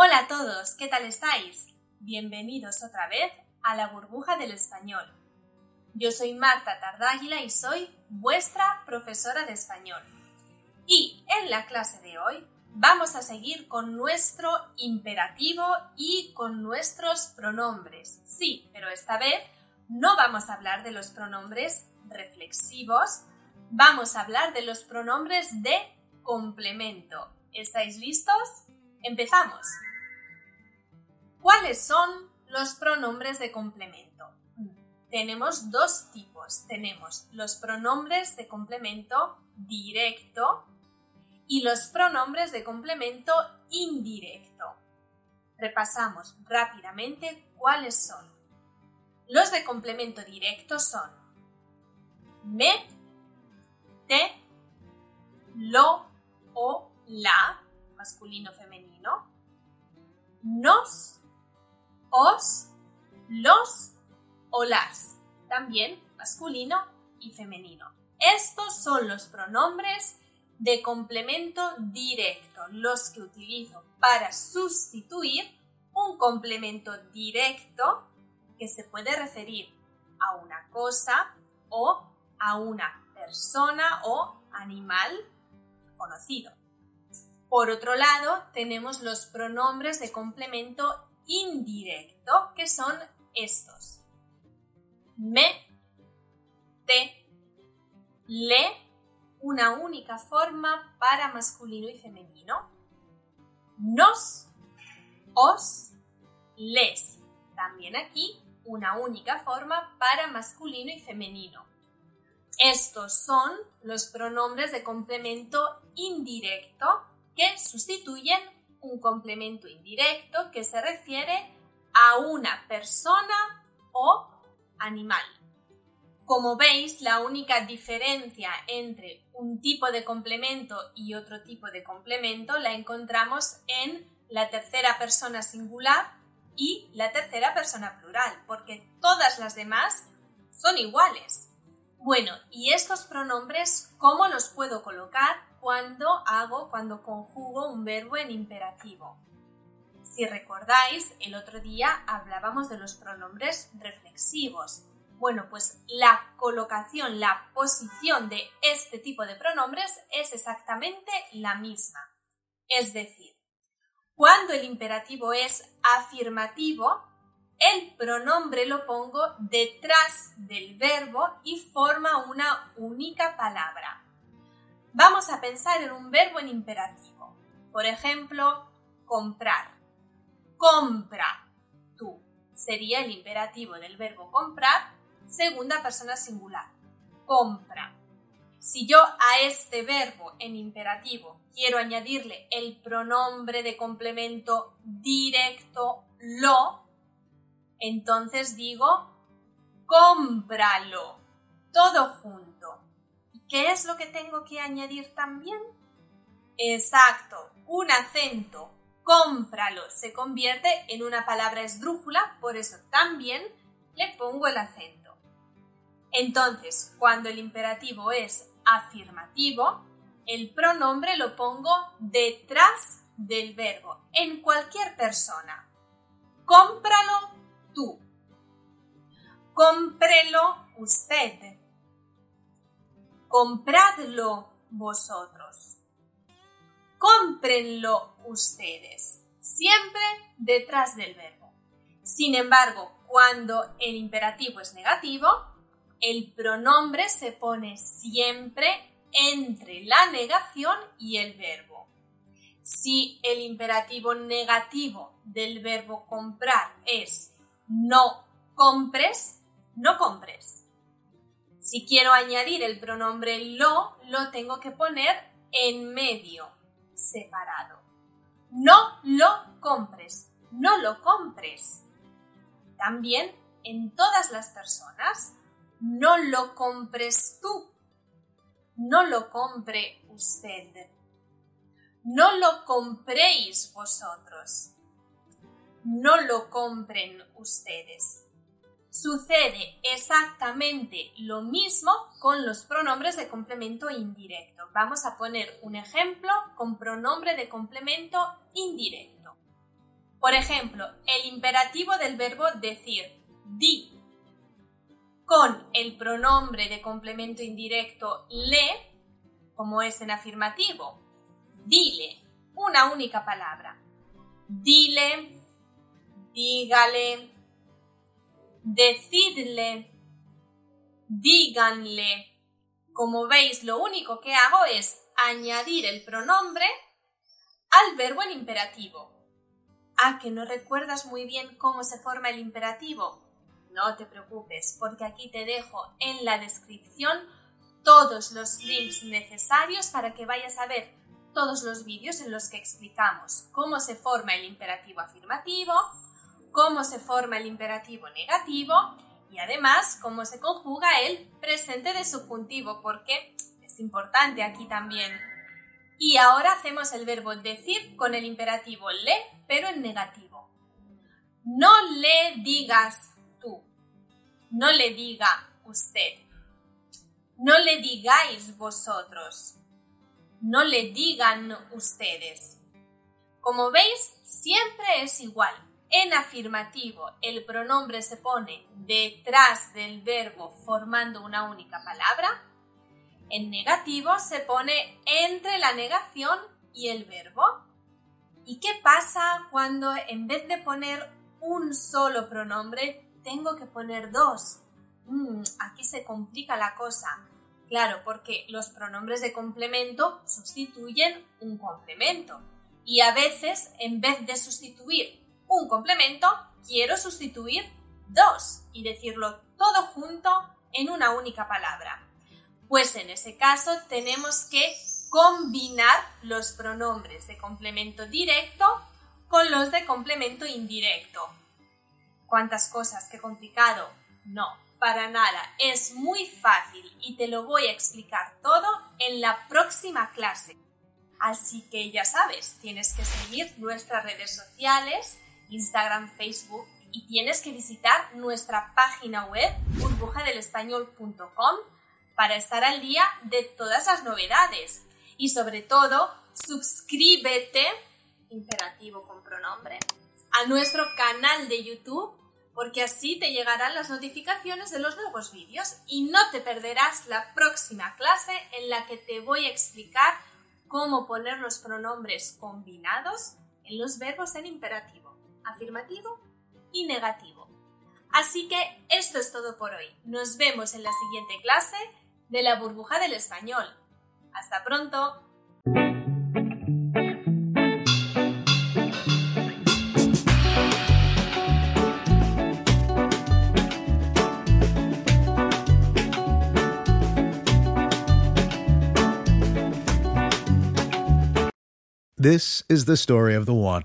Hola a todos, ¿qué tal estáis? Bienvenidos otra vez a la burbuja del español. Yo soy Marta Tardáguila y soy vuestra profesora de español. Y en la clase de hoy vamos a seguir con nuestro imperativo y con nuestros pronombres. Sí, pero esta vez no vamos a hablar de los pronombres reflexivos, vamos a hablar de los pronombres de complemento. ¿Estáis listos? Empezamos. ¿Cuáles son los pronombres de complemento? Tenemos dos tipos. Tenemos los pronombres de complemento directo y los pronombres de complemento indirecto. Repasamos rápidamente cuáles son. Los de complemento directo son me, te, lo o la, masculino femenino, nos, os, los o las, también masculino y femenino. Estos son los pronombres de complemento directo, los que utilizo para sustituir un complemento directo que se puede referir a una cosa o a una persona o animal conocido. Por otro lado, tenemos los pronombres de complemento indirecto, que son estos. Me, te, le, una única forma para masculino y femenino. Nos, os, les. También aquí una única forma para masculino y femenino. Estos son los pronombres de complemento indirecto que sustituyen un complemento indirecto que se refiere a una persona o animal. Como veis, la única diferencia entre un tipo de complemento y otro tipo de complemento la encontramos en la tercera persona singular y la tercera persona plural, porque todas las demás son iguales. Bueno, ¿y estos pronombres cómo los puedo colocar cuando hago, cuando conjugo un verbo en imperativo? Si recordáis, el otro día hablábamos de los pronombres reflexivos. Bueno, pues la colocación, la posición de este tipo de pronombres es exactamente la misma. Es decir, cuando el imperativo es afirmativo, el pronombre lo pongo detrás del verbo y forma una única palabra. Vamos a pensar en un verbo en imperativo. Por ejemplo, comprar. Compra tú. Sería el imperativo del verbo comprar segunda persona singular. Compra. Si yo a este verbo en imperativo quiero añadirle el pronombre de complemento directo lo, entonces digo cómpralo, todo junto. ¿Y qué es lo que tengo que añadir también? Exacto, un acento. Cómpralo se convierte en una palabra esdrújula, por eso también le pongo el acento. Entonces, cuando el imperativo es afirmativo, el pronombre lo pongo detrás del verbo, en cualquier persona. Cómpralo tú. Cómprelo usted. Compradlo vosotros. Cómprenlo ustedes. Siempre detrás del verbo. Sin embargo, cuando el imperativo es negativo, el pronombre se pone siempre entre la negación y el verbo. Si el imperativo negativo del verbo comprar es no compres, no compres. Si quiero añadir el pronombre lo, lo tengo que poner en medio, separado. No lo compres, no lo compres. También en todas las personas, no lo compres tú. No lo compre usted. No lo compréis vosotros. No lo compren ustedes. Sucede exactamente lo mismo con los pronombres de complemento indirecto. Vamos a poner un ejemplo con pronombre de complemento indirecto. Por ejemplo, el imperativo del verbo decir, di, con el pronombre de complemento indirecto le, como es en afirmativo. Dile, una única palabra. Dile, dígale, decidle, díganle. Como veis, lo único que hago es añadir el pronombre al verbo en imperativo. Ah, que no recuerdas muy bien cómo se forma el imperativo. No te preocupes, porque aquí te dejo en la descripción todos los links necesarios para que vayas a ver todos los vídeos en los que explicamos cómo se forma el imperativo afirmativo, cómo se forma el imperativo negativo y además cómo se conjuga el presente de subjuntivo, porque es importante aquí también. Y ahora hacemos el verbo decir con el imperativo le, pero en negativo. No le digas tú, no le diga usted, no le digáis vosotros, no le digan ustedes. Como veis, siempre es igual en afirmativo, el pronombre se pone detrás del verbo formando una única palabra. En negativo se pone entre la negación y el verbo. ¿Y qué pasa cuando en vez de poner un solo pronombre tengo que poner dos? Mm, aquí se complica la cosa. Claro, porque los pronombres de complemento sustituyen un complemento. Y a veces, en vez de sustituir un complemento, quiero sustituir dos y decirlo todo junto en una única palabra. Pues en ese caso tenemos que combinar los pronombres de complemento directo con los de complemento indirecto. ¿Cuántas cosas? ¿Qué complicado? No, para nada. Es muy fácil y te lo voy a explicar todo en la próxima clase. Así que ya sabes, tienes que seguir nuestras redes sociales Instagram, Facebook y tienes que visitar nuestra página web burbujadelespañol.com para estar al día de todas las novedades. Y sobre todo suscríbete, imperativo con pronombre, a nuestro canal de YouTube porque así te llegarán las notificaciones de los nuevos vídeos y no te perderás la próxima clase en la que te voy a explicar cómo poner los pronombres combinados en los verbos en imperativo afirmativo y negativo. Así que esto es todo por hoy. Nos vemos en la siguiente clase de la burbuja del español. Hasta pronto. This is the story of the one.